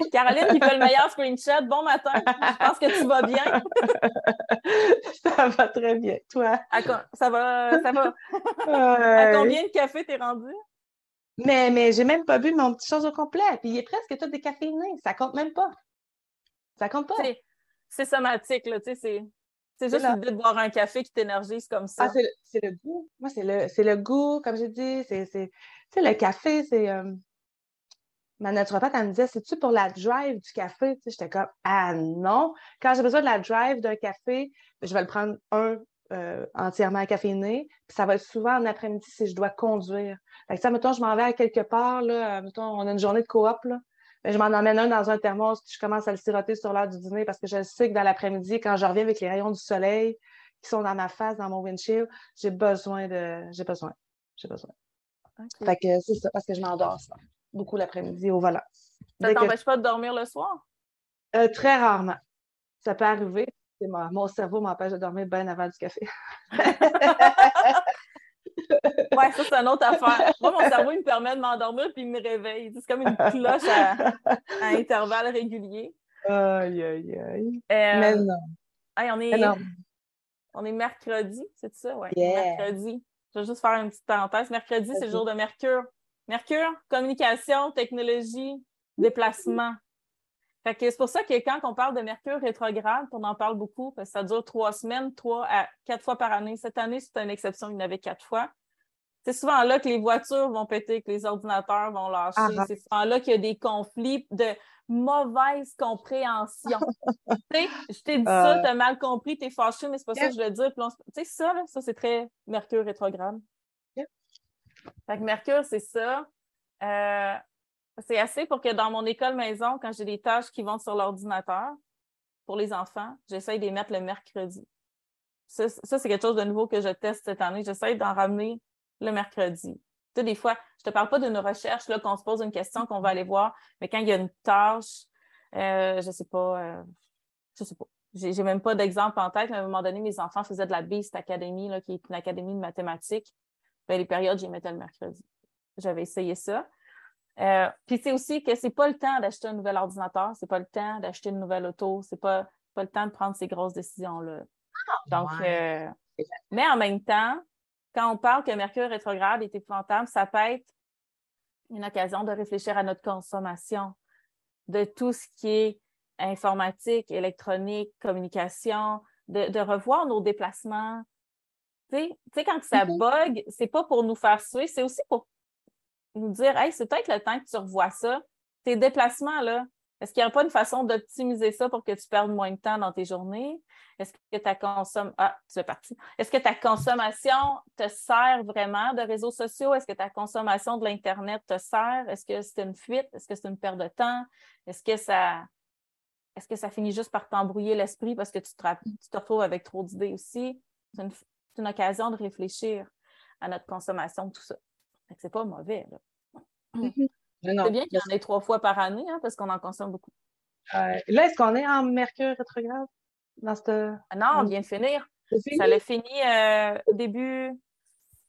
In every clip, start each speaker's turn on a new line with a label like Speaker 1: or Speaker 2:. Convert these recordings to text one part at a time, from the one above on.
Speaker 1: Caroline qui fait le meilleur screenshot. Bon matin, je pense que tu vas bien.
Speaker 2: ça va très bien. Toi?
Speaker 1: ça va, ça va. À combien de café t'es rendu?
Speaker 2: Mais, mais j'ai même pas bu mon petit chose au complet. Puis il est presque tout décaféiné. Ça compte même pas. Ça compte pas.
Speaker 1: C'est somatique, là. Tu sais, c'est juste l'idée de boire un café qui t'énergise comme ça.
Speaker 2: Ah, c'est le, goût. Moi, c'est le, le goût, comme j'ai dit. C'est, le café, c'est. Euh, ma naturopathe, elle me disait, c'est-tu pour la drive du café? Tu sais, j'étais comme, ah non. Quand j'ai besoin de la drive d'un café, je vais le prendre un euh, entièrement caféiné. Puis ça va être souvent en après-midi si je dois conduire. Fait que ça, mettons, je m'en vais à quelque part, là, euh, mettons, on a une journée de coop, là. Ben, je m'en emmène un dans un thermos, puis je commence à le siroter sur l'heure du dîner parce que je sais que dans l'après-midi, quand je reviens avec les rayons du soleil qui sont dans ma face, dans mon windshield, j'ai besoin de. J'ai besoin. J'ai besoin. Fait que c'est ça, parce que je m'endors ça. Beaucoup l'après-midi au volant.
Speaker 1: Ça t'empêche pas de dormir le soir?
Speaker 2: Euh, très rarement. Ça peut arriver. Mon cerveau m'empêche de dormir bien avant du café.
Speaker 1: ouais, ça, c'est une autre affaire. Moi, mon cerveau, il me permet de m'endormir puis il me réveille. C'est comme une cloche à, intervalles réguliers.
Speaker 2: Aïe, aïe, aïe.
Speaker 1: Euh, Mais non. on, est, on est mercredi, c'est ça? Oui, mercredi. Je vais juste faire une petite parenthèse. Mercredi, c'est le jour de Mercure. Mercure, communication, technologie, déplacement. Fait que c'est pour ça que quand on parle de Mercure rétrograde, on en parle beaucoup, parce que ça dure trois semaines, trois à quatre fois par année. Cette année, c'est une exception, il y en avait quatre fois. C'est souvent là que les voitures vont péter, que les ordinateurs vont lâcher. Ah, ah. c'est souvent là qu'il y a des conflits de mauvaise compréhension. tu sais, je t'ai dit ça, euh. t'as mal compris, t'es fâché, mais c'est pas ça que je veux dire. Tu sais, ça, là, ça, c'est très Mercure rétrograde. Fait que Mercure, c'est ça. Euh, c'est assez pour que dans mon école maison, quand j'ai des tâches qui vont sur l'ordinateur pour les enfants, j'essaye de les mettre le mercredi. Ça, c'est quelque chose de nouveau que je teste cette année. J'essaie d'en ramener le mercredi. Tu des fois, je te parle pas d'une recherche, là, qu'on se pose une question, qu'on va aller voir, mais quand il y a une tâche, euh, je sais pas, euh, je sais pas. J'ai même pas d'exemple en tête, mais à un moment donné, mes enfants faisaient de la Beast Academy, là, qui est une académie de mathématiques. Ben, les périodes, j'y mettais le mercredi. J'avais essayé ça. Euh, puis c'est aussi que c'est pas le temps d'acheter un nouvel ordinateur, c'est pas le temps d'acheter une nouvelle auto, c'est pas, pas le temps de prendre ces grosses décisions-là. Donc, euh, mais en même temps, quand on parle que Mercure rétrograde est épouvantable, ça peut être une occasion de réfléchir à notre consommation de tout ce qui est informatique, électronique, communication, de, revoir nos déplacements. Tu sais, quand ça mm-hmm. bug, c'est pas pour nous faire suer, c'est aussi pour nous dire Hey, c'est peut-être le temps que tu revois ça. Tes déplacements, là, est-ce qu'il n'y a pas une façon d'optimiser ça pour que tu perdes moins de temps dans tes journées? Est-ce que ta consommation. Ah, tu es parti. Est-ce que ta consommation te sert vraiment de réseaux sociaux? Est-ce que ta consommation de l'Internet te sert? Est-ce que c'est une fuite? Est-ce que c'est une perte de temps? Est-ce que ça. Est-ce que ça finit juste par t'embrouiller l'esprit parce que tu te, tu te retrouves avec trop d'idées aussi? C'est une, une occasion de réfléchir à notre consommation de tout ça. C'est pas mauvais. Mm-hmm. C'est bien qu'il y en ait trois fois par année, hein, parce qu'on en consomme beaucoup.
Speaker 2: Euh, là, est-ce qu'on est en mercure rétrograde? Dans
Speaker 1: ah Non, on vient de finir. Ça l'a fini euh, début,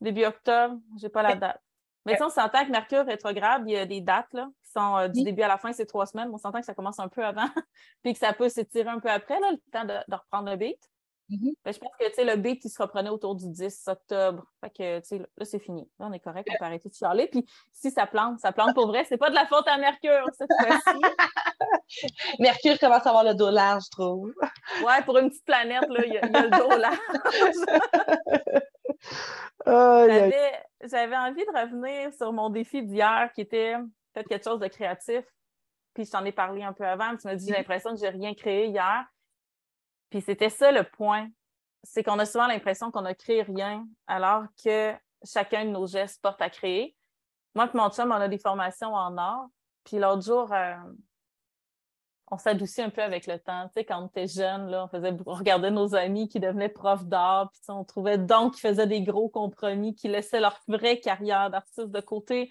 Speaker 1: début octobre. Je n'ai pas la date. Mais si on s'entend que Mercure rétrograde, il y a des dates là, qui sont euh, du début à la fin, c'est trois semaines. On s'entend que ça commence un peu avant, puis que ça peut s'étirer un peu après, là, le temps de, de reprendre le beat. Mm-hmm. Ben, je pense que le beat, il se reprenait autour du 10 octobre. Fait que, là, c'est fini. Là, on est correct, on peut arrêter de charler. Puis si ça plante, ça plante pour vrai. C'est pas de la faute à Mercure cette fois-ci.
Speaker 2: Mercure commence à avoir le dos large, je trouve.
Speaker 1: Ouais, pour une petite planète, là, il y, a le dos large. J'avais envie de revenir sur mon défi d'hier qui était peut-être quelque chose de créatif. Puis je t'en ai parlé un peu avant. Tu m'as dit, j'ai l'impression que j'ai rien créé hier. Puis c'était ça le point. C'est qu'on a souvent l'impression qu'on a créé rien, alors que chacun de nos gestes porte à créer. Moi et mon chum, on a des formations en art. Puis l'autre jour, euh, on s'adoucit un peu avec le temps. Tu sais, quand on était jeune, on faisait regardait nos amis qui devenaient profs d'art, puis on trouvait donc qu'ils faisaient des gros compromis, qui laissaient leur vraie carrière d'artiste de côté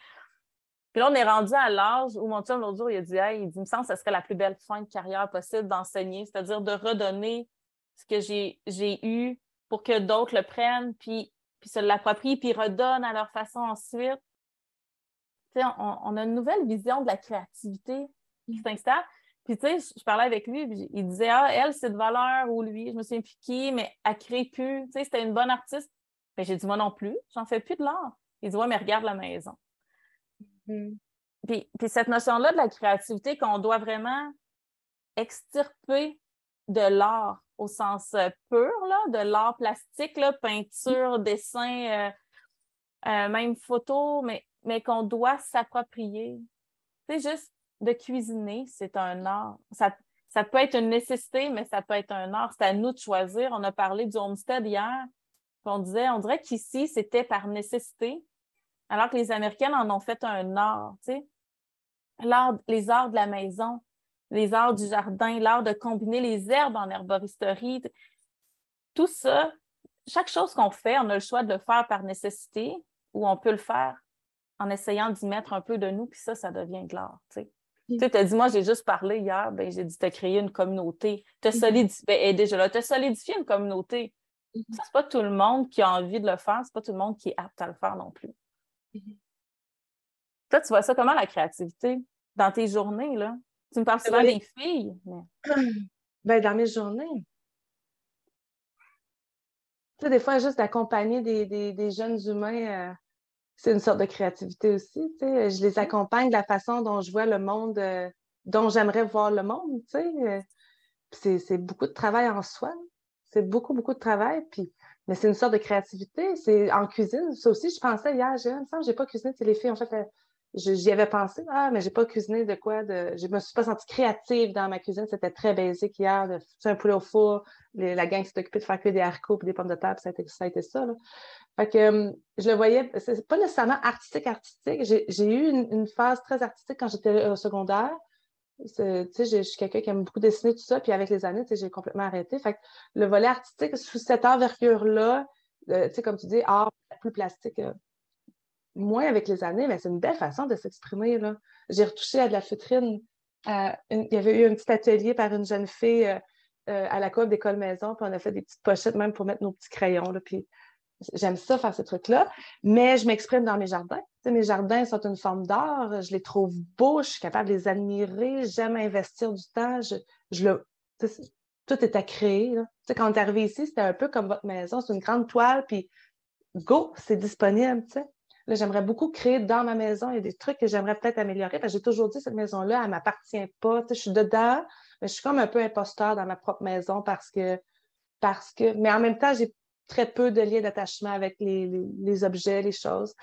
Speaker 1: puis là, on est rendu à l'âge où mon chum, l'autre jour, il a dit Hey, il dit, il me semble que ce serait la plus belle fin de carrière possible d'enseigner, c'est-à-dire de redonner ce que j'ai eu pour que d'autres le prennent, puis, puis se l'approprient, puis redonnent à leur façon ensuite. Tu sais, on, a une nouvelle vision de la créativité. qui s'installe. Puis, tu sais, je parlais avec lui, il disait, ah, elle, c'est de valeur, ou lui, je me plus qui, mais elle crée plus. Tu sais, c'était une bonne artiste. Ben, j'ai dit, moi non plus, j'en fais plus de l'art. Il dit, ouais, mais regarde la maison. Mm-hmm. Puis, puis, cette notion-là de la créativité qu'on doit vraiment extirper de l'art au sens euh, pur, là, de l'art plastique, là, peinture, dessin, euh, euh, même photo, mais, mais qu'on doit s'approprier. C'est juste de cuisiner, c'est un art. Ça, ça peut être une nécessité, mais ça peut être un art. C'est à nous de choisir. On a parlé du homestead hier. On disait, on dirait qu'ici, c'était par nécessité, alors que les Américaines en ont fait un art, tu sais. L'art, les arts de la maison, les arts du jardin, l'art de combiner les herbes en herboristerie. Tout ça, chaque chose qu'on fait, on a le choix de le faire par nécessité ou on peut le faire en essayant d'y mettre un peu de nous, puis ça, ça devient de l'art. Tu sais, as dit, moi, j'ai juste parlé hier, ben, j'ai dit, tu as créé une communauté, tu as solidifié, ben, déjà là, as solidifié une communauté. Mm -hmm. C'est pas tout le monde qui a envie de le faire, c'est pas tout le monde qui est apte à le faire non plus. Toi, tu vois ça comment la créativité? Dans tes journées, là? Tu me parles souvent des filles.
Speaker 2: Ben, dans mes journées. Tu sais, des fois, juste d'accompagner des, jeunes humains, euh, c'est une sorte de créativité aussi. Tu sais. Je les accompagne de la façon dont je vois le monde, euh, dont j'aimerais voir le monde. Tu sais. C'est beaucoup de travail en soi. C'est beaucoup, beaucoup de travail. Puis, mais c'est une sorte de créativité. C'est en cuisine. Ça aussi, je pensais hier, j'ai, il j'ai pas cuisiné. les filles, en fait, j'y avais pensé, ah, mais j'ai pas cuisiné de quoi, de, je me suis pas sentie créative dans ma cuisine, c'était très basique hier, de un poulet au four, la gang s'est occupée de faire que des haricots et des pommes de terre, ça a été ça. Ça. Fait que euh, je le voyais, c'est pas nécessairement artistique, artistique. J'ai eu une, phase très artistique quand j'étais au secondaire. Je suis quelqu'un qui aime beaucoup dessiner tout ça, puis avec les années, j'ai complètement arrêté. Fait le volet artistique, sous cette envergure-là, euh, comme tu dis, art plus plastique, euh, moins avec les années, mais c'est une belle façon de s'exprimer. J'ai retouché à de la feutrine. il y avait eu un petit atelier par une jeune fille euh, euh, à la coop d'école maison, puis on a fait des petites pochettes même pour mettre nos petits crayons. Là, puis j'aime ça, faire ces trucs-là. Mais je m'exprime dans mes jardins. mes jardins sont une forme d'art. Je les trouve beaux, je suis capable de les admirer. J'aime investir du temps. Je, le, tout est à créer. Quand on est arrivé ici, c'était un peu comme votre maison. C'est une grande toile, puis go, c'est disponible. sais j'aimerais beaucoup créer dans ma maison. Il y a des trucs que j'aimerais peut-être améliorer. Parce que j'ai toujours dit, cette maison-là, elle ne m'appartient pas. je suis dedans, mais je suis comme un peu imposteur dans ma propre maison parce que, parce que, mais en même temps, j'ai très peu de liens d'attachement avec les, objets, les choses.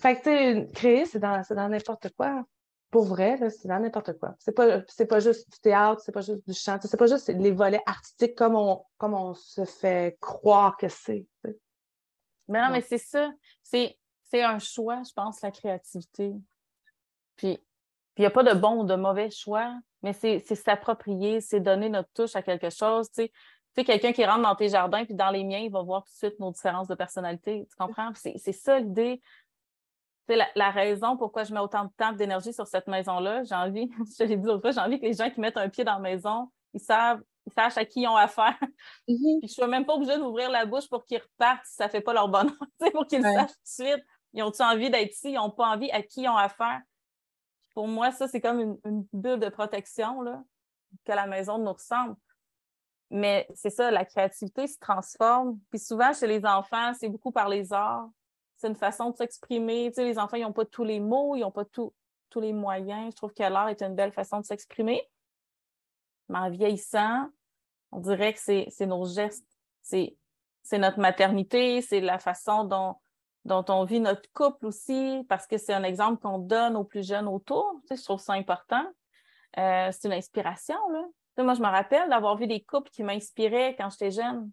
Speaker 2: Fait que, tu créer, c'est dans, n'importe quoi. Pour vrai, c'est dans n'importe quoi. C'est pas, pas juste du théâtre, c'est pas juste du chant, c'est pas juste les volets artistiques comme on, comme on se fait croire que c'est.
Speaker 1: Mais non, mais c'est ça. C'est, un choix, je pense, la créativité. Puis, il n'y a pas de bon ou de mauvais choix, mais c'est, s'approprier, c'est donner notre touche à quelque chose. Tu sais, quelqu'un qui rentre dans tes jardins, puis dans les miens, il va voir tout de suite nos différences de personnalité. Tu comprends? C'est, ça l'idée. C'est la, raison pourquoi je mets autant de temps d'énergie sur cette maison-là. J'ai envie, je l'ai dit l'autre fois, j'ai envie que les gens qui mettent un pied dans la maison, ils savent ils sachent à qui ils ont affaire. Mm-hmm. Puis je suis même pas obligée d'ouvrir la bouche pour qu'ils repartent si ça fait pas leur bonheur, pour qu'ils le sachent tout de suite. Ils ont-ils envie d'être ici? Ils n'ont pas envie? À qui ils ont affaire? Pour moi, ça, c'est comme une, bulle de protection là, que la maison nous ressemble. Mais c'est ça, la créativité se transforme. Puis souvent, chez les enfants, c'est beaucoup par les arts. C'est une façon de s'exprimer. Tu sais, les enfants, ils n'ont pas tous les mots, ils n'ont pas tous les moyens. Je trouve que l'art est une belle façon de s'exprimer. Mais en vieillissant, on dirait que c'est nos gestes, c'est notre maternité, c'est la façon dont, dont on vit notre couple aussi, parce que c'est un exemple qu'on donne aux plus jeunes autour. Tu sais, je trouve ça important. Euh, c'est une inspiration. Là. Moi, je me rappelle d'avoir vu des couples qui m'inspiraient quand j'étais jeune.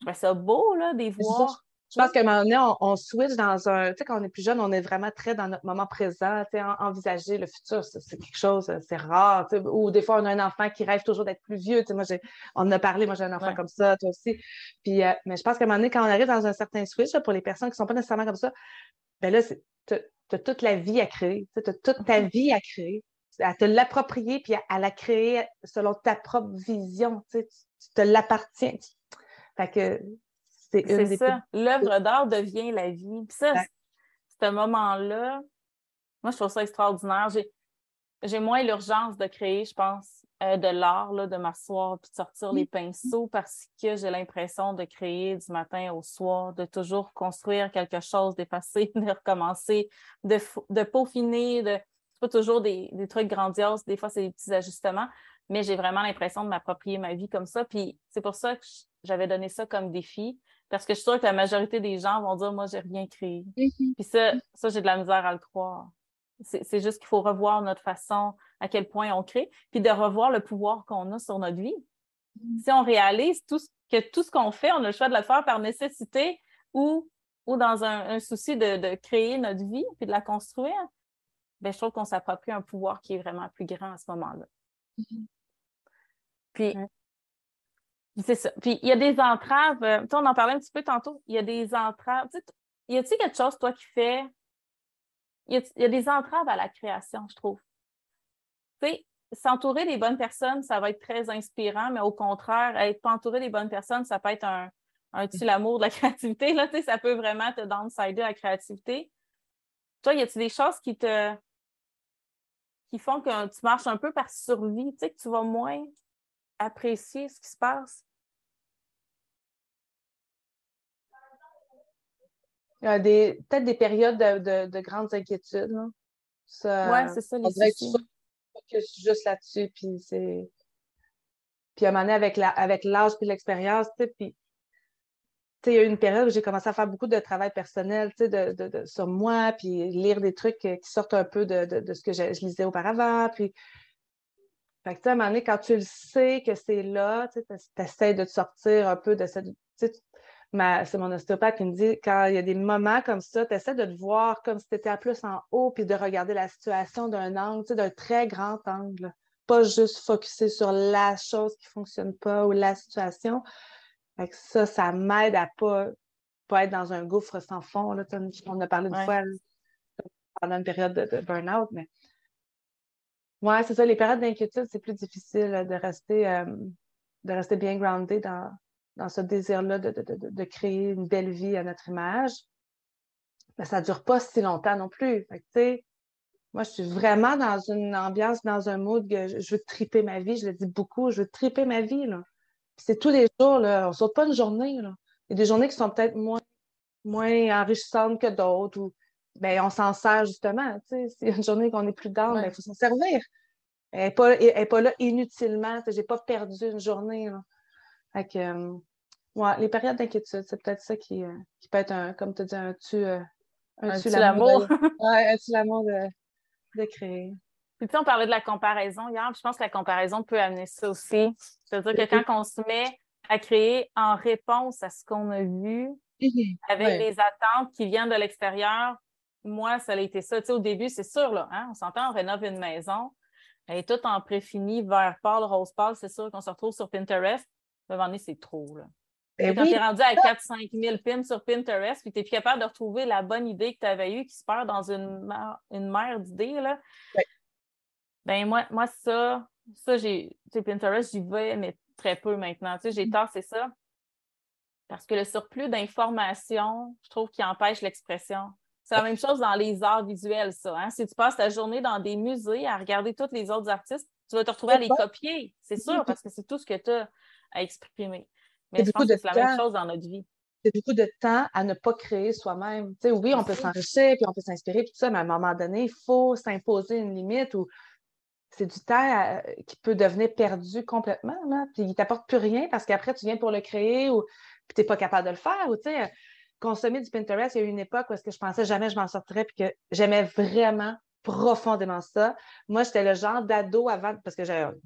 Speaker 1: Je trouvais ça beau, là, des voir.
Speaker 2: Je pense qu'à un moment donné, on, switch dans un. Tu sais, quand on est plus jeune, on est vraiment très dans notre moment présent. Tu sais, envisager le futur, c'est quelque chose, c'est rare. Tu sais, ou des fois, on a un enfant qui rêve toujours d'être plus vieux. Tu sais, moi, on en a parlé, moi, j'ai un enfant comme ça, toi aussi. Puis, euh, mais je pense qu'à un moment donné, quand on arrive dans un certain switch, pour les personnes qui ne sont pas nécessairement comme ça, ben là, tu as toute la vie à créer. Tu as toute ta mm-hmm. vie à créer. À te l'approprier, puis à, la créer selon ta propre vision. Tu, sais, tu te l'appartiens. Fait que
Speaker 1: c'est ça. L'œuvre d'art devient la vie. Puis ça, ce moment-là, moi, je trouve ça extraordinaire. j'ai moins l'urgence de créer, je pense, euh, de l'art, de m'asseoir puis de sortir les pinceaux parce que j'ai l'impression de créer du matin au soir, de toujours construire quelque chose, d'effacer, de recommencer, de, de peaufiner, de. C'est pas toujours des, des, trucs grandioses, des fois c'est des petits ajustements, mais j'ai vraiment l'impression de m'approprier ma vie comme ça. Puis c'est pour ça que j'avais donné ça comme défi, parce que je suis sûre que la majorité des gens vont dire Moi, j'ai rien créé. Mm-hmm. Puis ça, ça j'ai de la misère à le croire. C'est juste qu'il faut revoir notre façon, à quel point on crée, puis de revoir le pouvoir qu'on a sur notre vie. Mm. Si on réalise tout que tout ce qu'on fait, on a le choix de le faire par nécessité ou, ou dans un, souci de, créer notre vie puis de la construire, bien, je trouve qu'on s'approprie un pouvoir qui est vraiment plus grand à ce moment-là. Mm-hmm. Puis, c'est ça. Puis, il y a des entraves. Euh, on en parlait un petit peu tantôt. Il y a des entraves. y a-t-il quelque chose, toi, qui fait il y, a, des entraves à la création, je trouve. Tu sais, s'entourer des bonnes personnes, ça va être très inspirant, mais au contraire, être pas entouré des bonnes personnes, ça peut être un, un tue l'amour de la créativité. Là, tu sais, ça peut vraiment te downsider la créativité. Toi, y a-t-il des choses qui te qui font que tu marches un peu par survie, tu sais, que tu vas moins apprécier ce qui se passe?
Speaker 2: des, peut-être des périodes de, de, grandes inquiétudes.
Speaker 1: Oui, c'est ça, les
Speaker 2: soucis. focus juste là-dessus, puis c'est... Puis à un moment donné, avec, la, avec l'âge puis l'expérience, tu sais, puis il y a eu une période où j'ai commencé à faire beaucoup de travail personnel de, de, de, sur moi, puis lire des trucs qui sortent un peu de, ce que je, lisais auparavant. Puis, à un moment donné, quand tu le sais que c'est là, tu essaies de te sortir un peu de cette c'est mon ostéopathe qui me dit quand il y a des moments comme ça, tu essaies de te voir comme si tu étais à plus en haut, puis de regarder la situation d'un angle, d'un très grand angle. Pas juste focuser sur la chose qui ne fonctionne pas ou la situation. Fait ça, ça m'aide à pas, pas être dans un gouffre sans fond. Là. On a parlé une fois pendant une période de, burn-out, mais ouais, c'est ça, les périodes d'inquiétude, c'est plus difficile de rester, euh, de rester bien groundé dans, dans ce désir-là de, créer une belle vie à notre image, mais ça ne dure pas si longtemps non plus. moi, je suis vraiment dans une ambiance, dans un mood que je veux triper ma vie. Je le dis beaucoup, je veux triper ma vie. C'est tous les jours, là. on ne saute pas une journée. Il y a des journées qui sont peut-être moins, moins enrichissantes que d'autres. Ou ben, on s'en sert justement. C'est une journée qu'on est plus dans, il ben, faut s'en servir. Elle n'est pas, là inutilement. Je n'ai pas perdu une journée. Fait euh, Ouais, les périodes d'inquiétude, c'est peut-être ça qui, euh, qui, peut être, un, comme tu dis, un tu, euh,
Speaker 1: un, un tu l'amour.
Speaker 2: Ouais, un tu l'amour de, de, créer.
Speaker 1: Puis tu sais, on parlait de la comparaison hier, je pense que la comparaison peut amener ça aussi. C'est-à-dire que quand on se met à créer en réponse à ce qu'on a vu, mhm, avec des attentes qui viennent de l'extérieur, moi, ça a été ça. Tu sais, au début, c'est sûr, là, hein, on s'entend, on rénove une maison, elle est toute en préfini, vert pâle, rose pâle, c'est sûr qu'on se retrouve sur Pinterest. À un moment donné, c'est trop, là. Ben quand tu es rendu à 4-5 000 pins sur Pinterest, puis tu es plus capable de retrouver la bonne idée que tu avais eue qui se perd dans une, une mer d'idées, là. Ben moi, moi, ça, ça, j'ai. Pinterest, j'y vais, mais très peu maintenant. Tu sais, j'ai mm. tassé ça. Parce que le surplus d'informations, je trouve qu'il empêche l'expression. C'est la même chose dans les arts visuels, ça. Hein. Si tu passes ta journée dans des musées à regarder tous les autres artistes, tu vas te retrouver à les copier, c'est sûr, parce que c'est tout ce que tu as à exprimer. Mais je pense que c'est la même chose dans notre vie.
Speaker 2: C'est beaucoup de temps à ne pas créer soi-même. Tu sais, oui, on peut s'enrichir, puis on peut s'inspirer, tout ça, mais à un moment donné, il faut s'imposer une limite où c'est du temps euh, qui peut devenir perdu complètement, là, puis il t'apporte plus rien parce qu'après, tu viens pour le créer ou tu n'es pas capable de le faire. Ou, sais, consommer du Pinterest, il y a eu une époque où est-ce je pensais jamais je m'en sortirais puis que j'aimais vraiment profondément ça. Moi, j'étais le genre d'ado avant, parce que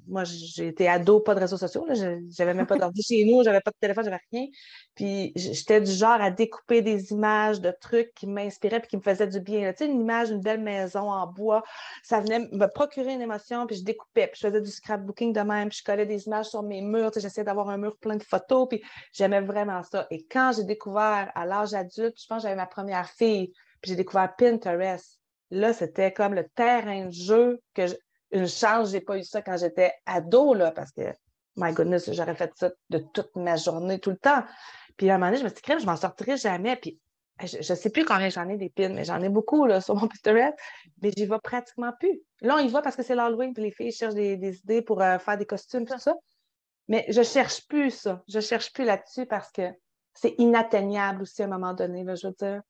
Speaker 2: moi, été ado, pas de réseaux sociaux, j'avais même pas d'ordi chez nous, j'avais pas de téléphone, j'avais rien. Puis j'étais du genre à découper des images de trucs qui m'inspiraient puis qui me faisaient du bien. Tu sais, une image d'une belle maison en bois, ça venait me procurer une émotion, puis je découpais, puis je faisais du scrapbooking de même, puis je collais des images sur mes murs, tu sais, j'essayais d'avoir un mur plein de photos, puis j'aimais vraiment ça. Et quand j'ai découvert à l'âge adulte, je pense que j'avais ma première fille, puis j'ai découvert Pinterest Là, c'était comme le terrain de jeu que une chance, j'ai pas eu ça quand j'étais ado, là, parce que, my goodness, j'aurais fait ça de toute ma journée, tout le temps. Puis à un moment donné, je me suis dit, je m'en sortirai jamais. Puis je ne sais plus combien j'en ai des pins, mais j'en ai beaucoup là, sur mon Pinterest, mais j'y vais pratiquement plus. Là, on y va parce que c'est l'Halloween, puis les filles cherchent des, idées pour euh, faire des costumes, tout ça. Mais je ne cherche plus ça. Je ne cherche plus là-dessus parce que c'est inatteignable aussi à un moment donné. je veux dire,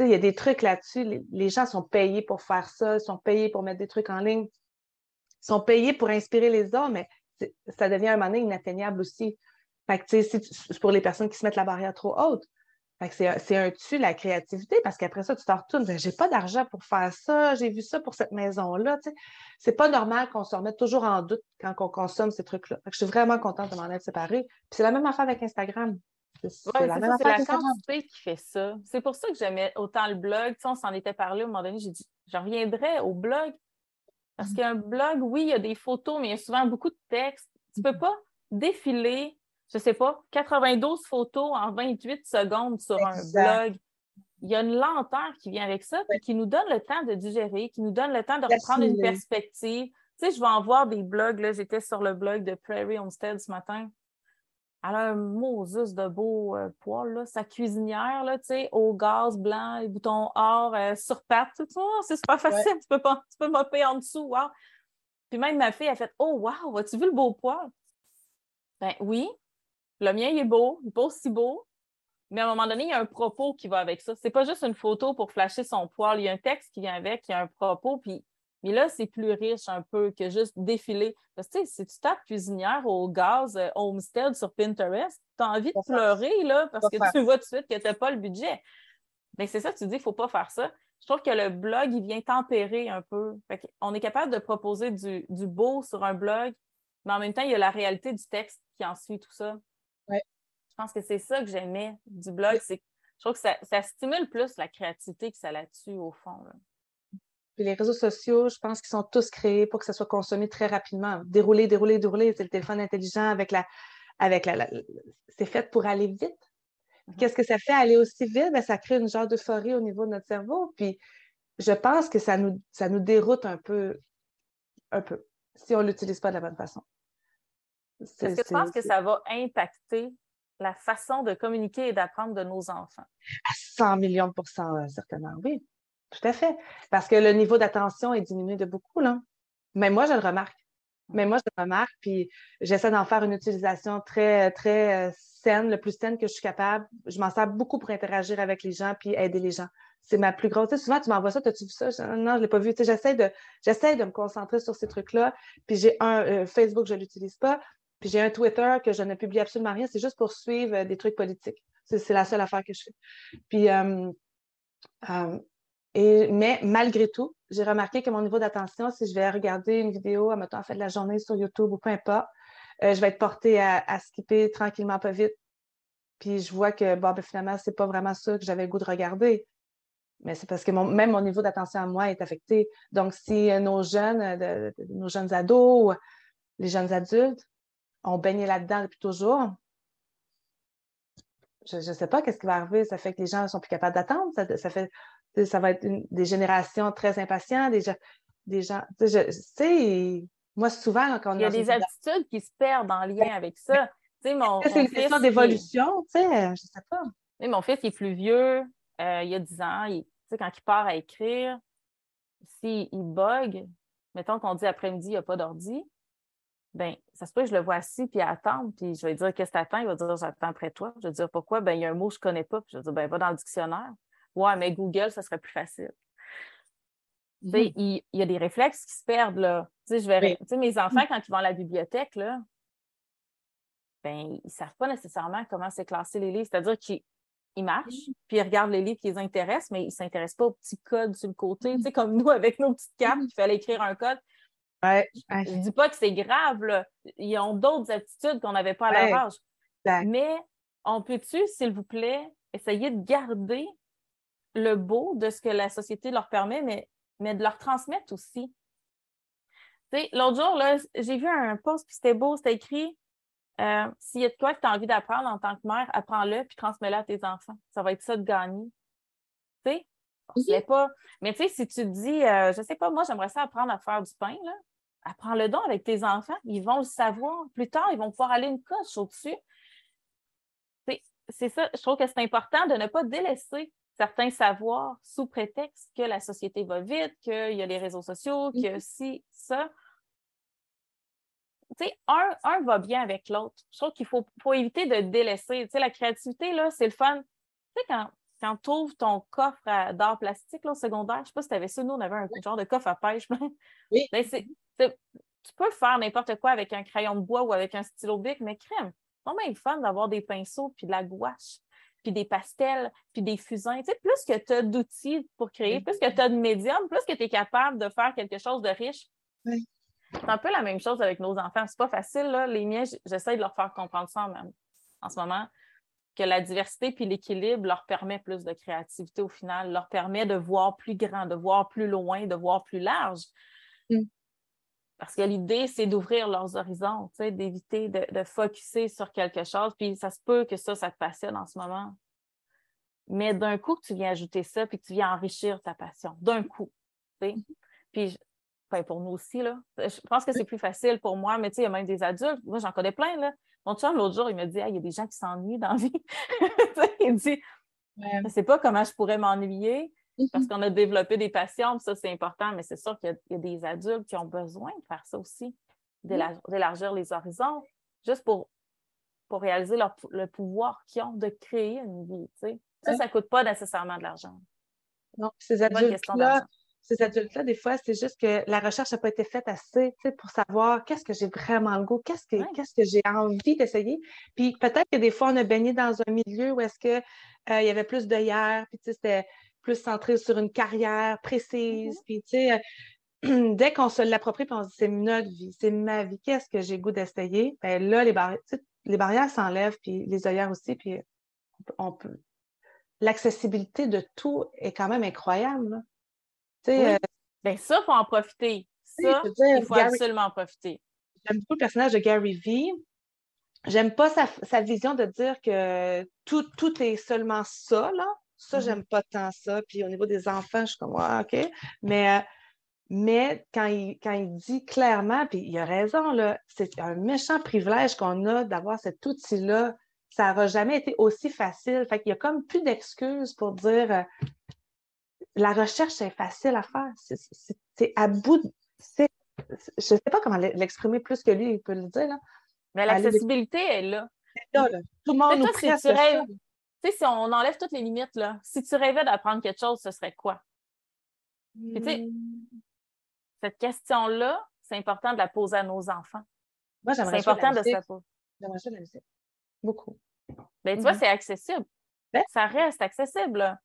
Speaker 2: il y a des trucs là-dessus. Les, gens sont payés pour faire ça, sont payés pour mettre des trucs en ligne, sont payés pour inspirer les autres, mais ça devient à un moment donné inatteignable aussi. Fait pour les personnes qui se mettent la barrière trop haute. C'est un tu la créativité parce qu'après ça, tu t'en retournes. J'ai pas d'argent pour faire ça, j'ai vu ça pour cette maison-là. C'est pas normal qu'on se remette toujours en doute quand on consomme ces trucs-là. Je suis vraiment contente de m'en être séparée. C'est la même affaire avec Instagram.
Speaker 1: C'est la, même la quantité qui fait ça. C'est pour ça que j'aimais autant le blog. on s'en était parlé à un moment donné, j'ai dit je reviendrai au blog. Parce mm. qu'un blog, oui, il y a des photos, mais il y a souvent beaucoup de texte. Tu peux pas défiler je sais pas, 92 photos en 28 secondes sur un blog. Il y a une lenteur qui vient avec ça, qui nous donne le temps de digérer, qui nous donne le temps de reprendre une perspective. Tu sais, je vais en voir des blogs. Là, j'étais sur le blog de Prairie Homestead ce matin. Elle a un Moses de beau euh, poil, là, sa cuisinière, là, tu sais, au gaz blanc, les boutons or, euh, sur pattes, tout ça. C'est super facile, tu peux pas, tu peux mopper en dessous, wow. Puis même ma fille a fait Oh wow, as-tu vu le beau poil? Ben oui, le mien, il est beau, il n'est pas aussi beau, mais à un moment donné, il y a un propos qui va avec ça. C'est pas juste une photo pour flasher son poil. Il y a un texte qui vient avec, il y a un propos, puis mais là, c'est plus riche un peu que juste défiler. Parce que, si tu tapes cuisinière au gaz euh, Homestead sur Pinterest, tu as envie de pleurer, là, parce que tu vois tout de suite que tu n'as pas le budget. Mais c'est ça, tu dis, il ne faut pas faire ça. Je trouve que le blog, il vient tempérer un peu. On est capable de proposer du, du, beau sur un blog, mais en même temps, il y a la réalité du texte qui en suit tout ça. Je pense que c'est ça que j'aimais du blog. C'est, je trouve que ça, stimule plus la créativité que ça là-dessus, au fond.
Speaker 2: Les réseaux sociaux, je pense qu'ils sont tous créés pour que ça soit consommé très rapidement. Dérouler, dérouler, dérouler. C'est le téléphone intelligent avec la. Avec la, c'est fait pour aller vite. Mm-hmm. Qu'est-ce que ça fait aller aussi vite? Ben, ça crée une genre d'euphorie au niveau de notre cerveau. Puis je pense que ça nous, ça nous déroute un peu, un peu, si on ne l'utilise pas de la bonne façon.
Speaker 1: Est-ce que tu penses que ça va impacter la façon de communiquer et d'apprendre de nos enfants?
Speaker 2: À 100 millions de pourcents, euh, certainement, oui. Tout à fait. Parce que le niveau d'attention est diminué de beaucoup, là. Mais moi, je le remarque. Mais moi, je le remarque, puis j'essaie d'en faire une utilisation très, très euh, saine, le plus saine que je suis capable. Je m'en sers beaucoup pour interagir avec les gens puis aider les gens. C'est ma plus grosse. souvent, tu m'envoies ça, as-tu vu ça? non, je ne l'ai pas vu. j'essaie de, j'essaie de me concentrer sur ces trucs-là. Puis j'ai un euh, Facebook, je ne l'utilise pas. Puis j'ai un Twitter que je ne publie absolument rien, c'est juste pour suivre euh, des trucs politiques. C'est la seule affaire que je fais. Puis, mais malgré tout, j'ai remarqué que mon niveau d'attention, si je vais regarder une vidéo, mettons, en fait de la journée sur YouTube ou peu importe, je vais être portée à, skipper tranquillement, pas vite. Puis je vois que, bon, ben, finalement, c'est pas vraiment ça que j'avais le goût de regarder. Mais c'est parce que même mon niveau d'attention à moi est affecté. Donc, si nos jeunes, nos jeunes ados, les jeunes adultes, on baignait là-dedans depuis toujours. Je ne sais pas qu'est-ce qui va arriver. Ça fait que les gens ne sont plus capables d'attendre. Ça, fait, ça va être des générations très impatientes, des, des gens. Je sais, moi, souvent, quand on
Speaker 1: Il y a des attitudes qui se perdent en lien avec ça.
Speaker 2: c'est une question d'évolution, tu sais, je sais pas.
Speaker 1: mon fils, il est plus vieux, euh, il a 10 ans, il, quand il part à écrire, s'il bug, mettons qu'on dit après-midi, il n'y a pas d'ordi, ben ça se peut que je le vois assis puis attendre, puis je vais dire qu'est-ce que tu attends? Il va dire j'attends après toi. Je vais dire pourquoi? Ben il y a un mot que je ne connais pas, puis je vais dire ben va dans le dictionnaire. Ouais, mais Google, ça serait plus facile. Mmh. Il, y a des réflexes qui se perdent là. Tu sais, je vais, mes enfants, quand ils vont à la bibliothèque, là, ben, ils ne savent pas nécessairement comment c'est classé les livres. C'est-à-dire qu'ils marchent, puis ils regardent les livres qui les intéressent, mais ils ne s'intéressent pas aux petits codes sur le côté. Tu sais, comme nous, avec nos petites cartes, il fallait écrire un code. Je ne dis pas que c'est grave, là. Ils ont d'autres attitudes qu'on n'avait pas à leur âge. Mais on peut-tu, s'il vous plaît, essayer de garder le beau de ce que la société leur permet, mais, mais de leur transmettre aussi? L'autre jour, j'ai vu un post, puis c'était beau, c'était écrit euh, S'il y a de quoi que tu as envie d'apprendre en tant que mère, apprends-le, puis transmets-le à tes enfants. Ça va être ça de gagner. Tu sais? pas. Mais tu sais, si tu te dis, euh, je sais pas, moi, j'aimerais ça apprendre à faire du pain, là apprends le don avec tes enfants. Ils vont le savoir. Plus tard, ils vont pouvoir aller une coche au-dessus. C'est ça, je trouve que c'est important de ne pas délaisser certains savoirs sous prétexte que la société va vite, qu'il y a les réseaux sociaux, y a ci, ça. Tu sais, un, va bien avec l'autre. Je trouve qu'il faut, faut éviter de délaisser. Tu sais, la créativité, là, c'est le fun. Tu sais, quand, quand tu ouvres ton coffre d'art plastique là, au secondaire, je ne sais pas si tu avais ça, nous, on avait un genre de coffre à pêche. Oui. Ben, tu peux faire n'importe quoi avec un crayon de bois ou avec un stylo bic, mais crème. C'est même fun d'avoir des pinceaux, puis de la gouache, puis des pastels, puis des fusains. Tu sais, plus que tu as d'outils pour créer, plus que tu as de médiums, plus que tu es capable de faire quelque chose de riche. C'est un peu la même chose avec nos enfants. C'est pas facile, là. Les miens, j'essaie de leur faire comprendre ça même en ce moment que la diversité puis l'équilibre leur permet plus de créativité au final, leur permet de voir plus grand, de voir plus loin, de voir plus large. Mm. Parce que l'idée, c'est d'ouvrir leurs horizons, d'éviter de, de focuser sur quelque chose. Puis ça se peut que ça, ça te passionne en ce moment. Mais d'un coup, tu viens ajouter ça, puis tu viens enrichir ta passion. D'un coup. Mm-hmm. Puis ben, pour nous aussi, là. Je pense que c'est plus facile pour moi, mais il y a même des adultes. Moi, j'en connais plein, là. Mon chum, l'autre jour, il me dit il y a des gens qui s'ennuient dans la vie. il dit Je ne sais pas comment je pourrais m'ennuyer parce mm-hmm. qu'on a développé des passions, ça, c'est important, mais c'est sûr qu'il y, a des adultes qui ont besoin de faire ça aussi, d'élargir les horizons, juste pour, pour réaliser le pouvoir qu'ils ont de créer une vie. Ça, ça ne coûte pas nécessairement de l'argent.
Speaker 2: Non, ces adultes-là, ces adultes-là, des fois, c'est juste que la recherche n'a pas été faite assez pour savoir qu'est-ce que j'ai vraiment le goût, qu'est-ce que, que j'ai envie d'essayer. Puis peut-être que des fois, on a baigné dans un milieu où est-ce qu'il euh, y avait plus de hier, puis c'était plus centré sur une carrière précise. Mm-hmm. Puis tu sais, euh, dès qu'on se l'approprie, on se dit c'est notre vie, c'est ma vie, qu'est-ce que j'ai goût d'essayer? Bien là, les, barrières, les barrières s'enlèvent, puis les œillères aussi, puis on peut. L'accessibilité de tout est quand même incroyable.
Speaker 1: Euh, ben, ça, il faut en profiter. Ça, il faut absolument en profiter.
Speaker 2: J'aime beaucoup le personnage de Gary Vee. J'aime pas sa, vision de dire que tout, tout est seulement ça, là. Ça, mm-hmm. j'aime pas tant ça. Puis au niveau des enfants, je suis comme, ah, OK. Mais, euh, mais quand, il, quand il dit clairement, puis il a raison, là, c'est un méchant privilège qu'on a d'avoir cet outil-là. Ça n'aura jamais été aussi facile. Fait qu'il y a comme plus d'excuses pour dire euh, la recherche, c'est facile à faire. C'est à bout de. Je ne sais pas comment l'exprimer plus que lui, il peut le dire. Là.
Speaker 1: Mais l'accessibilité est là.
Speaker 2: là, là. Tout le monde nous si tu rêves,
Speaker 1: tu sais, si on enlève toutes les limites, là, si tu rêvais d'apprendre quelque chose, ce serait quoi? tu sais, hmm. cette question-là, c'est important de la poser à nos enfants.
Speaker 2: Moi, j'aimerais
Speaker 1: C'est important de se la poser.
Speaker 2: J'aimerais ça de la musique. Beaucoup.
Speaker 1: Ben, tu vois, mm-hmm. c'est accessible. Ben ça reste accessible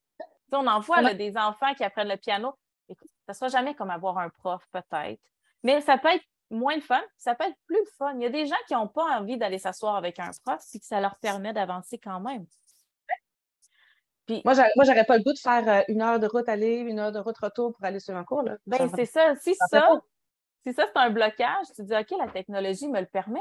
Speaker 1: on en voit des enfants qui apprennent le piano. Écoute, ça ne sera jamais comme avoir un prof, peut-être. Mais ça peut être moins le fun, ça peut être plus le fun. Il y a des gens qui n'ont pas envie d'aller s'asseoir avec un prof, si ça leur permet d'avancer quand même.
Speaker 2: Puis, moi, j'aurais pas le goût de faire euh, une heure de route aller, une heure de route retour pour aller sur un cours. Là.
Speaker 1: Ben, c'est ça. Si ça, si ça, c'est un blocage, tu dis OK, la technologie me le permet.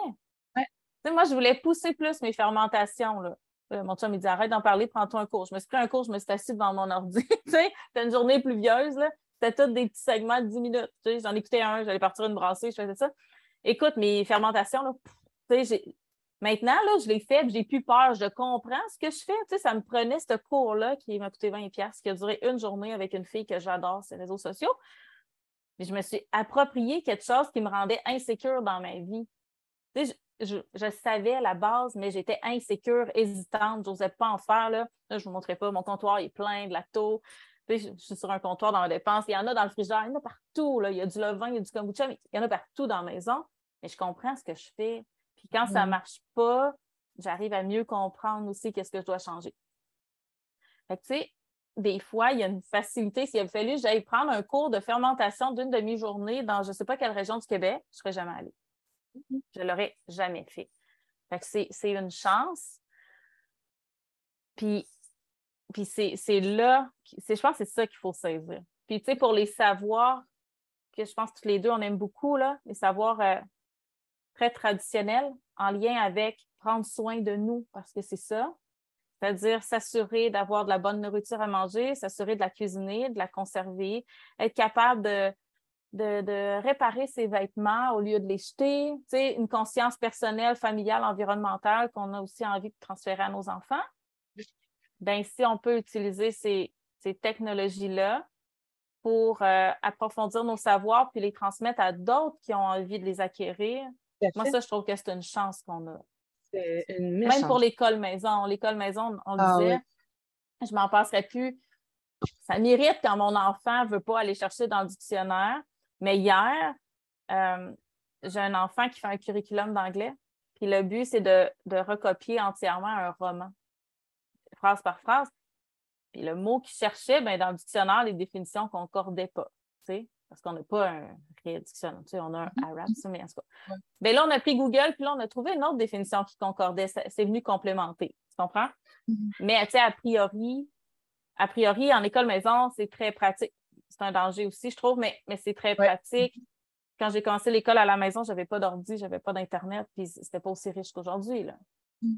Speaker 1: moi, je voulais pousser plus mes fermentations. Là. Euh, mon chum, il dit arrête d'en parler, prends-toi un cours. Je me suis pris un cours, je me suis assis devant mon ordi. c'était une journée pluvieuse. C'était tous des petits segments de 10 minutes. J'en écoutais un, j'allais partir une brassée, je faisais ça. Écoute, mes fermentations, là, maintenant, là, je l'ai fait, j'ai plus peur, je comprends ce que je fais. ça me prenait ce cours-là qui m'a coûté 20$, qui a duré une journée avec une fille que j'adore, ces réseaux sociaux. Mais je me suis approprié quelque chose qui me rendait insécure dans ma vie je, savais à la base, mais j'étais insécure, hésitante, je n'osais pas en faire. Là, je ne vous montrais pas, mon comptoir est plein de lacto. Puis, je, suis sur un comptoir dans la dépense. Il y en a dans le frigidaire, il y en a partout. Là. Il y a du levain, il y a du kombucha, mais il y en a partout dans la maison. Mais je comprends ce que je fais. Puis quand ça ne marche pas, j'arrive à mieux comprendre aussi qu'est-ce que je dois changer. Fait tu sais, des fois, il y a une facilité. S'il avait fallu que j'aille prendre un cours de fermentation d'une demi-journée dans je ne sais pas quelle région du Québec, je ne serais jamais allée. Je ne l'aurais jamais fait. c'est une chance. Puis, c'est là, je pense que c'est ça qu'il faut saisir. Puis, tu sais, pour les savoirs, que je pense que tous les deux, on aime beaucoup, les savoirs euh, très traditionnels en lien avec prendre soin de nous, parce que c'est ça. C'est-à-dire s'assurer d'avoir de la bonne nourriture à manger, s'assurer de la cuisiner, de la conserver, être capable de, de, réparer ses vêtements au lieu de les jeter, une conscience personnelle, familiale, environnementale qu'on a aussi envie de transférer à nos enfants. Ben, si on peut utiliser ces, ces technologies-là pour euh, approfondir nos savoirs puis les transmettre à d'autres qui ont envie de les acquérir. Moi, ça, je trouve que c'est une chance qu'on a.
Speaker 2: Une
Speaker 1: Même pour l'école maison. L'école maison, on le ah disait, je m'en passerais plus. Ça m'irrite quand mon enfant ne veut pas aller chercher dans le dictionnaire. Mais hier, euh, j'ai un enfant qui fait un curriculum d'anglais. Puis le but, c'est de, recopier entièrement un roman, phrase par phrase. Puis le mot qu'il cherchait, ben, dans le dictionnaire, les définitions ne concordaient pas. Parce qu'on n'a pas un réel dictionnaire. On a un mm-hmm. arabe, mais en tout cas. Ben là, on a pris Google, puis là, on a trouvé une autre définition qui concordait. C'est venu complémenter. Tu comprends? Mm-hmm. Mais tu sais, a priori, a priori, en école maison, c'est très pratique. C'est un danger aussi, je trouve, mais, mais c'est très pratique quand j'ai commencé l'école à la maison, je n'avais pas d'ordi, je n'avais pas d'Internet, puis c'était pas aussi riche qu'aujourd'hui. Mm.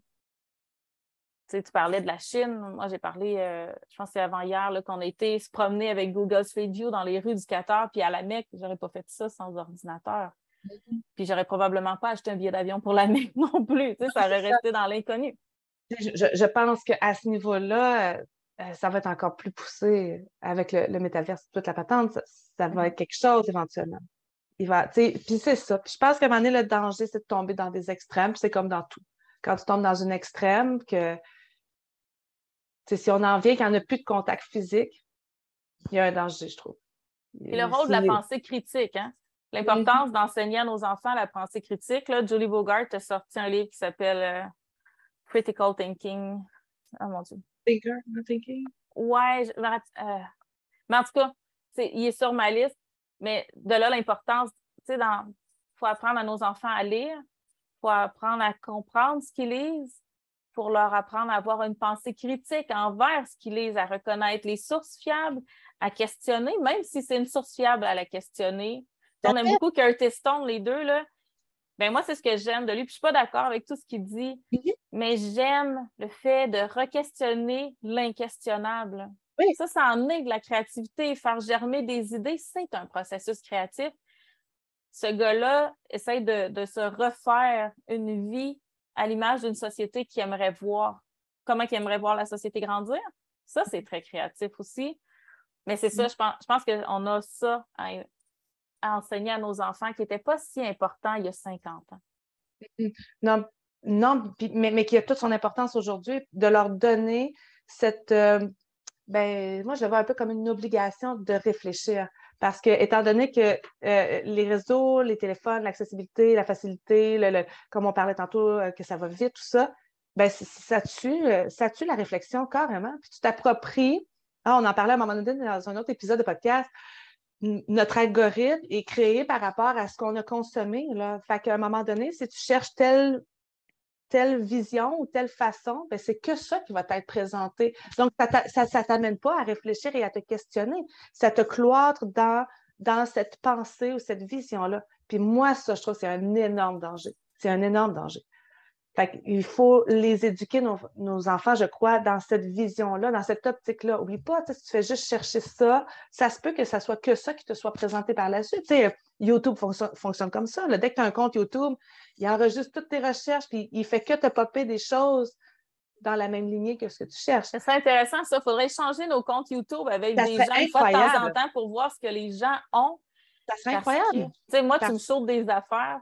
Speaker 1: Tu, parlais de la Chine. Moi, j'ai parlé, euh, je pense que c'est avant-hier, qu'on a été se promener avec Google Street View dans les rues du Qatar, puis à la Mecque, j'aurais pas fait ça sans ordinateur. Mm-hmm. Puis j'aurais probablement pas acheté un billet d'avion pour la Mecque non plus. ça aurait resté dans l'inconnu.
Speaker 2: Je, pense qu'à ce niveau-là, euh, ça va être encore plus poussé avec le, le métaverse, toute la patente. ça va mm-hmm. être quelque chose éventuellement il va, puis c'est ça. Puis je pense qu'à un moment donné, le danger, c'est de tomber dans des extrêmes. c'est comme dans tout. Quand tu tombes dans une extrême, que si on en vient qu'il n'y en a plus de contact physique, il y a un danger, je trouve.
Speaker 1: Et le rôle de la pensée critique, hein? L'importance d'enseigner à nos enfants la pensée critique. Là, Julie Bogart a sorti un livre qui s'appelle euh, Critical Thinking. Oh mon Dieu.
Speaker 2: Thinker, not thinking?
Speaker 1: Ouais, euh, mais en tout cas, il est sur ma liste. Mais de là, l'importance, tu sais, il faut apprendre à nos enfants à lire, il faut apprendre à comprendre ce qu'ils lisent, pour leur apprendre à avoir une pensée critique envers ce qu'ils lisent, à reconnaître les sources fiables, à questionner, même si c'est une source fiable à la questionner. On aime beaucoup Curtis Stone, les deux, là. Ben moi, c'est ce que j'aime de lui. Puis je suis pas d'accord avec tout ce qu'il dit, mm-hmm. Mais j'aime le fait de re-questionner l'inquestionnable. Ça, ça en est de la créativité. Faire germer des idées, c'est un processus créatif. Ce gars-là essaie de, se refaire une vie à l'image d'une société qui aimerait voir. Comment il aimerait voir la société grandir? Ça, c'est très créatif aussi. Mais c'est ça, mm. je pense, je pense qu'on a ça à, enseigner à nos enfants qui n'était pas si important il y a 50 ans.
Speaker 2: Mm. Non, non mais, qui a toute son importance aujourd'hui, de leur donner cette, euh, ben, moi, je le vois un peu comme une obligation de réfléchir. Parce que, étant donné que euh, les réseaux, les téléphones, l'accessibilité, la facilité, comme on parlait tantôt, euh, que ça va vite, tout ça, ben, ça tue, ça tue la réflexion carrément. Puis tu t'appropries. Ah, on en parlait à un moment donné dans un autre épisode de podcast. Notre algorithme est créé par rapport à ce qu'on a consommé. Là. Fait qu'à un moment donné, si tu cherches tel telle vision ou telle façon, ben c'est que ça qui va être présenté. Donc, ça ne t'amène pas à réfléchir et à te questionner. Ça te cloître dans, dans cette pensée ou cette vision-là. Puis moi, ça, je trouve c'est un énorme danger. C'est un énorme danger. Il faut les éduquer, nos, enfants, je crois, dans cette vision-là, dans cette optique-là. Oublie pas, si tu fais juste chercher ça, ça se peut que ça soit que ça qui te soit présenté par la suite. YouTube fonctionne, comme ça. Dès que tu as un compte YouTube, il enregistre toutes tes recherches, puis il fait que te popper des choses dans la même lignée que ce que tu cherches.
Speaker 1: C'est intéressant, ça. Il faudrait changer nos comptes YouTube avec des gens de temps en temps pour voir ce que les gens ont.
Speaker 2: Ça serait incroyable.
Speaker 1: moi, tu me sautes des affaires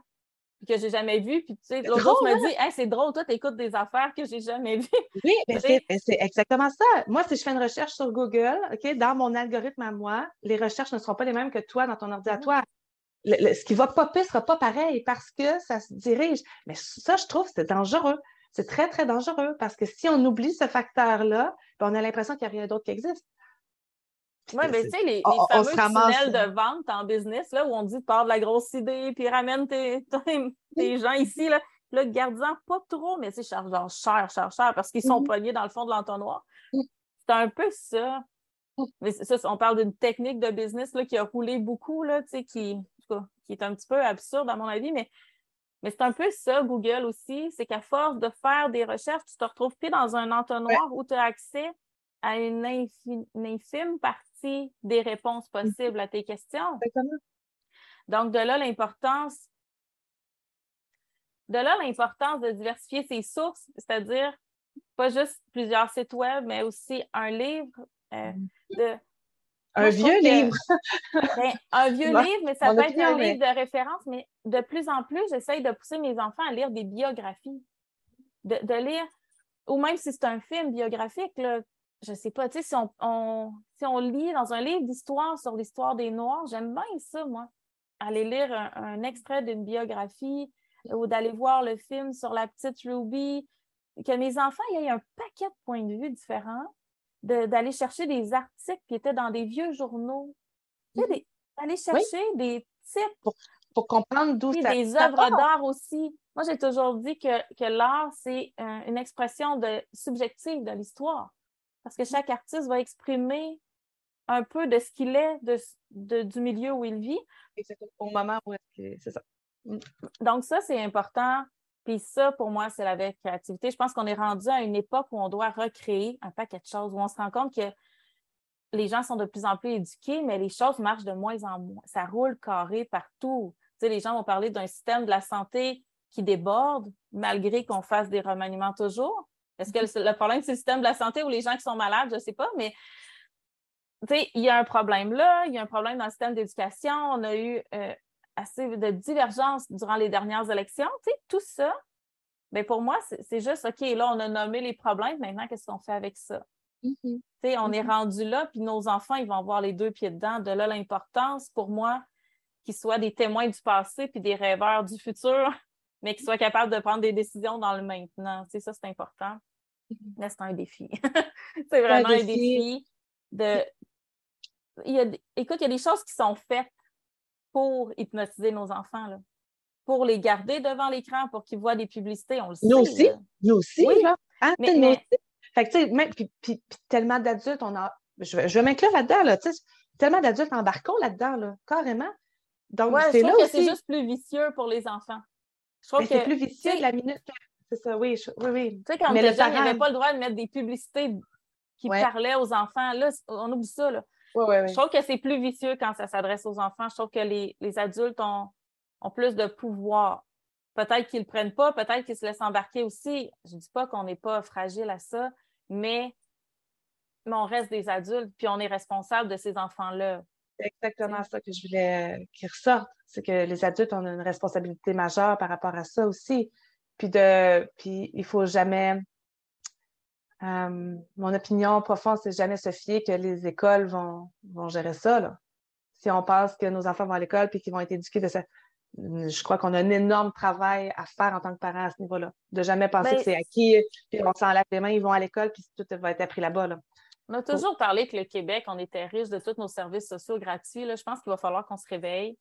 Speaker 1: que j'ai jamais vues. Puis, tu sais, l'autre jour, me hein? dit, c'est drôle, toi, tu écoutes des affaires que j'ai jamais vues.
Speaker 2: Oui, mais c'est exactement ça. Moi, si je fais une recherche sur Google, OK, dans mon algorithme à moi, les recherches ne seront pas les mêmes que toi dans ton ordinateur. ce qui va popper ne sera pas pareil parce que ça se dirige. Mais ça, je trouve, c'est dangereux. C'est très, très dangereux parce que si on oublie ce facteur-là, ben, on a l'impression qu'il n'y a rien d'autre qui existe.
Speaker 1: Oui, mais tu sais, les, fameux tunnels de vente en business, là, où on dit pars de la grosse idée, puis ramène tes, gens ici, là. Là, garde-en pas trop, mais c'est genre cher, cher, cher, parce qu'ils sont mm-hmm. pognés dans le fond de l'entonnoir. Mm. C'est un peu ça. Mm. Mais ça, on parle d'une technique de business là, qui a roulé beaucoup, là, qui, qui est un petit peu absurde, à mon avis, mais, mais c'est un peu ça, Google aussi. C'est qu'à force de faire des recherches, tu te retrouves plus dans un entonnoir où tu as accès à une, infime partie des réponses possibles à tes questions. Donc, de là, l'importance de là l'importance de diversifier ses sources, c'est-à-dire pas juste plusieurs sites web, mais aussi un livre. Euh,
Speaker 2: un vieux livre.
Speaker 1: Ben, un vieux livre, mais ça peut être un livre de référence, mais de plus en plus, j'essaye de pousser mes enfants à lire des biographies. De, lire, ou même si c'est un film biographique, là, je sais pas, tu sais, si on, si on lit dans un livre d'histoire sur l'histoire des Noirs, j'aime bien ça, moi. Aller lire un, extrait d'une biographie ou d'aller voir le film sur la petite Ruby, que mes enfants aient un paquet de points de vue différents, d'aller chercher des articles qui étaient dans des vieux journaux, tu sais, d'aller chercher des types.
Speaker 2: Pour, comprendre d'où
Speaker 1: ça Des œuvres d'art aussi. Moi, j'ai toujours dit que, que l'art, c'est euh, une expression de, subjective de l'histoire parce que chaque artiste va exprimer un peu de ce qu'il est de, du milieu où il vit.
Speaker 2: Au moment où c'est ça.
Speaker 1: Donc, ça, c'est important. Puis ça, pour moi, c'est la vraie créativité. Je pense qu'on est rendu à une époque où on doit recréer un paquet de choses, où on se rend compte que les gens sont de plus en plus éduqués, mais les choses marchent de moins en moins. Ça roule carré partout. Tu sais, les gens vont parler d'un système de la santé qui déborde, malgré qu'on fasse des remaniements toujours. Est-ce que le, problème, c'est le système de la santé ou les gens qui sont malades? Je ne sais pas, mais il y a un problème là, il y a un problème dans le système d'éducation. On a eu euh, assez de divergences durant les dernières élections. tout ça, mais ben, pour moi, c'est juste, OK, là, on a nommé les problèmes. Maintenant, qu'est-ce qu'on fait avec ça? Mm-hmm. On est mm-hmm. rendu là, puis nos enfants, ils vont avoir les deux pieds dedans. De là, l'importance pour moi qu'ils soient des témoins du passé puis des rêveurs du futur mais qu'ils soient capables de prendre des décisions dans le maintenant. Tu ça, c'est important. Mais c'est un défi. c'est vraiment un défi. de. Écoute, il y a des choses qui sont faites pour hypnotiser nos enfants, là. pour les garder devant l'écran, pour qu'ils voient des publicités. On le sait.
Speaker 2: Nous aussi. Nous aussi. Oui. Ah, mais, Fait que, tu sais, même, puis, puis, tellement d'adultes, on a. Je, vais m'inclure là-dedans, là, tu sais, tellement d'adultes embarquons là-dedans, là, carrément.
Speaker 1: Donc, c'est là que c'est juste plus vicieux pour les enfants.
Speaker 2: Je trouve que c'est plus vicieux de la minute. C'est ça, oui, oui, oui.
Speaker 1: Tu sais, quand on était jeune, il n'y avait pas le droit de mettre des publicités qui parlaient aux enfants. Là, on oublie ça. Là.
Speaker 2: Je
Speaker 1: trouve que c'est plus vicieux quand ça s'adresse aux enfants. Je trouve que les, adultes ont, ont, plus de pouvoir. Peut-être qu'ils ne le prennent pas, peut-être qu'ils se laissent embarquer aussi. Je ne dis pas qu'on n'est pas fragile à ça, mais, mais on reste des adultes, puis on est responsable de ces enfants-là.
Speaker 2: C'est exactement ça que je voulais qu'il ressorte. C'est que les adultes ont une responsabilité majeure par rapport à ça aussi. Puis, de, puis il faut jamais. Euh, mon opinion profonde, c'est jamais se fier que les écoles vont, vont gérer ça. Là. Si on pense que nos enfants vont à l'école puis qu'ils vont être éduqués de ça, je crois qu'on a un énorme travail à faire en tant que parents à ce niveau-là. De jamais penser ben, que c'est acquis, puis on s'enlève les mains, ils vont à l'école, puis tout va être appris là-bas. Là.
Speaker 1: On a toujours parlé que le Québec, on était riche de tous nos services sociaux gratuits. Là. Je pense qu'il va falloir qu'on se réveille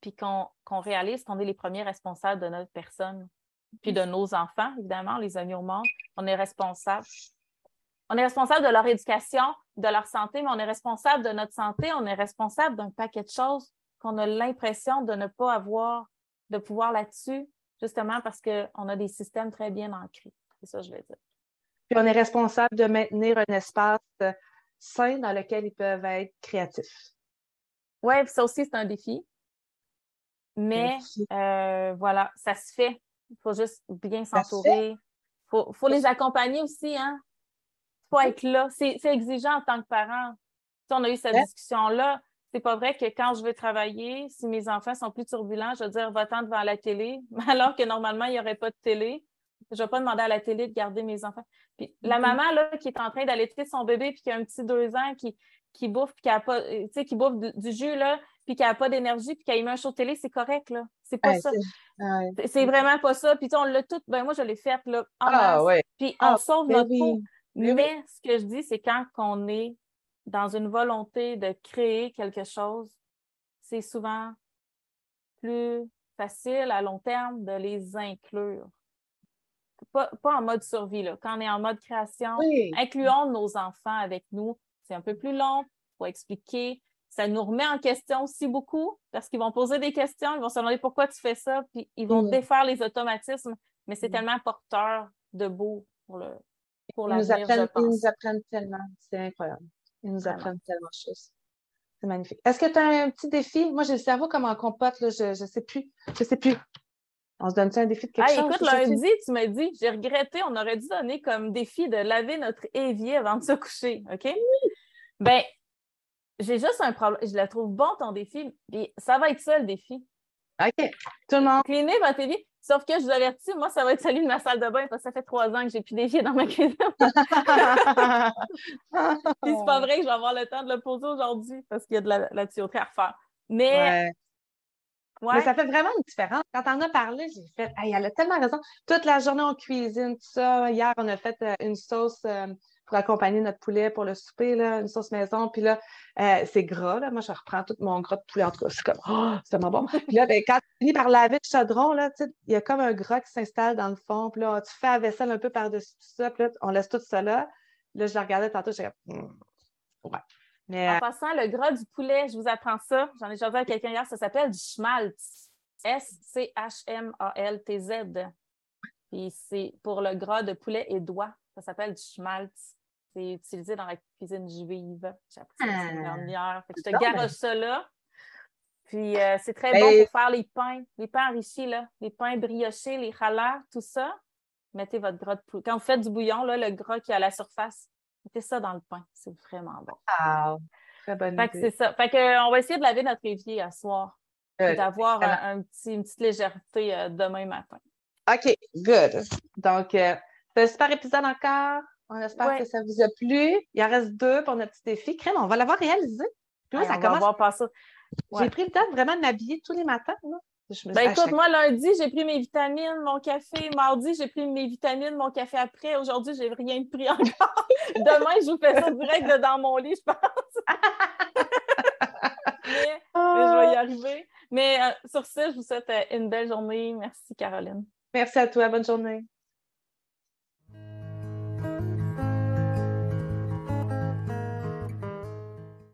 Speaker 1: puis qu'on réalise qu'on est les premiers responsables de notre personne, puis de nos enfants, évidemment, les amis au monde. On est responsable. On est responsable de leur éducation, de leur santé, mais on est responsable de notre santé, on est responsable d'un paquet de choses qu'on a l'impression de ne pas avoir de pouvoir là-dessus, justement parce qu'on a des systèmes très bien ancrés. C'est ça que je veux dire.
Speaker 2: Puis on est responsable de maintenir un espace sain dans lequel ils peuvent être créatifs.
Speaker 1: Oui, ça aussi, c'est un défi. Mais euh, voilà, ça se fait. Il faut juste bien s'entourer. Il faut, faut les accompagner aussi, hein? faut être là. C'est exigeant en tant que parent. Si on a eu cette discussion-là, c'est pas vrai que quand je vais travailler, si mes enfants sont plus turbulents, je vais dire va-t'en devant la télé, alors que normalement, il n'y aurait pas de télé. Je ne vais pas demander à la télé de garder mes enfants. Puis la mm-hmm. maman là, qui est en train d'allaiter son bébé puis qui a un petit deux ans qui, qui bouffe puis qui a pas, euh, qui bouffe du, jus là, puis qui n'a pas d'énergie puis a mis un show de télé, c'est correct là. C'est pas ça. C'est vraiment pas ça. Puis on l'a tout. Ben moi je l'ai fait là. En ah, ouais. Puis on ah, sauve ben notre peau. Mais, ce que je dis, c'est quand on est dans une volonté de créer quelque chose, c'est souvent plus facile à long terme de les inclure pas, en mode survie, là. quand on est en mode création, incluons nos enfants avec nous. C'est un peu plus long, il faut expliquer. Ça nous remet en question aussi beaucoup parce qu'ils vont poser des questions, ils vont se demander pourquoi tu fais ça, puis ils vont défaire les automatismes, mais c'est tellement porteur de beau pour le pour
Speaker 2: ils, nous apprennent, ils nous apprennent tellement, c'est incroyable. Ils nous apprennent tellement de choses. C'est magnifique. Est-ce que tu as un petit défi? Moi, j'ai le cerveau comme en compote, là, je ne sais plus. Je sais plus. On se donne ça un défi de quelque
Speaker 1: chose? Écoute, lundi, tu m'as dit, j'ai regretté, on aurait dû donner comme défi de laver notre évier avant de se coucher, OK? Ben, j'ai juste un problème. Je le trouve bon, ton défi. Puis ça va être ça, le défi.
Speaker 2: OK. Tout le monde.
Speaker 1: Cleaner votre défi. Sauf que je vous avertis, moi, ça va être celui de ma salle de bain parce que ça fait trois ans que j'ai plus défié dans ma cuisine. Puis c'est pas vrai que je vais avoir le temps de le poser aujourd'hui parce qu'il y a de la, la tuyauterie à refaire. Mais
Speaker 2: mais ça fait vraiment une différence. Quand on a parlé, j'ai fait, elle a tellement raison. Toute la journée, on cuisine, tout ça. Hier, on a fait euh, une sauce euh, pour accompagner notre poulet pour le souper, là, une sauce maison. Puis là, euh, c'est gras. Là. Moi, je reprends tout mon gras de poulet. En tout cas, c'est comme, oh, c'est tellement bon. Puis là, ben, quand tu finis par laver le chaudron, il y a comme un gras qui s'installe dans le fond. Puis là, tu fais la vaisselle un peu par-dessus tout ça. Puis là, on laisse tout ça là. Là, je la regardais tantôt, j'ai comme, hmm, ouais.
Speaker 1: En passant, le gras du poulet, je vous apprends ça. J'en ai déjà à quelqu'un hier, ça s'appelle du schmaltz. S-C-H-M-A-L-T-Z. Puis c'est pour le gras de poulet et d'oie. Ça s'appelle du schmaltz. C'est utilisé dans la cuisine juive. J'ai appris ça la semaine ah. dernière. je te garoche ça là. Puis euh, c'est très bon pour faire les pains, les pains enrichis, là, les pains briochés, les chaleurs, tout ça. Mettez votre gras de poulet. Quand vous faites du bouillon, là, le gras qui est à la surface, Mettez ça dans le pain. C'est vraiment bon.
Speaker 2: Wow. Très bonne
Speaker 1: fait c'est ça. Fait que, on va essayer de laver notre évier à soir. et d'avoir un, petit, une petite légèreté euh, demain matin.
Speaker 2: OK, good. Donc, un super épisode encore? On espère que ça vous a plu. Il en reste deux pour notre petit défi. Crème, on va l'avoir réalisé.
Speaker 1: Puis ça on commence... va voir ça.
Speaker 2: J'ai pris le temps vraiment de m'habiller tous les matins. Là.
Speaker 1: Ben écoute, moi, lundi, j'ai pris mes vitamines, mon café. Mardi, j'ai pris mes vitamines, mon café après. Aujourd'hui, j'ai rien pris encore. Demain, je vous fais ça direct dans mon lit, je pense. mais, je vais y arriver. Mais euh, sur ce, je vous souhaite euh, une belle journée. Merci, Caroline.
Speaker 2: Merci à toi. Bonne journée.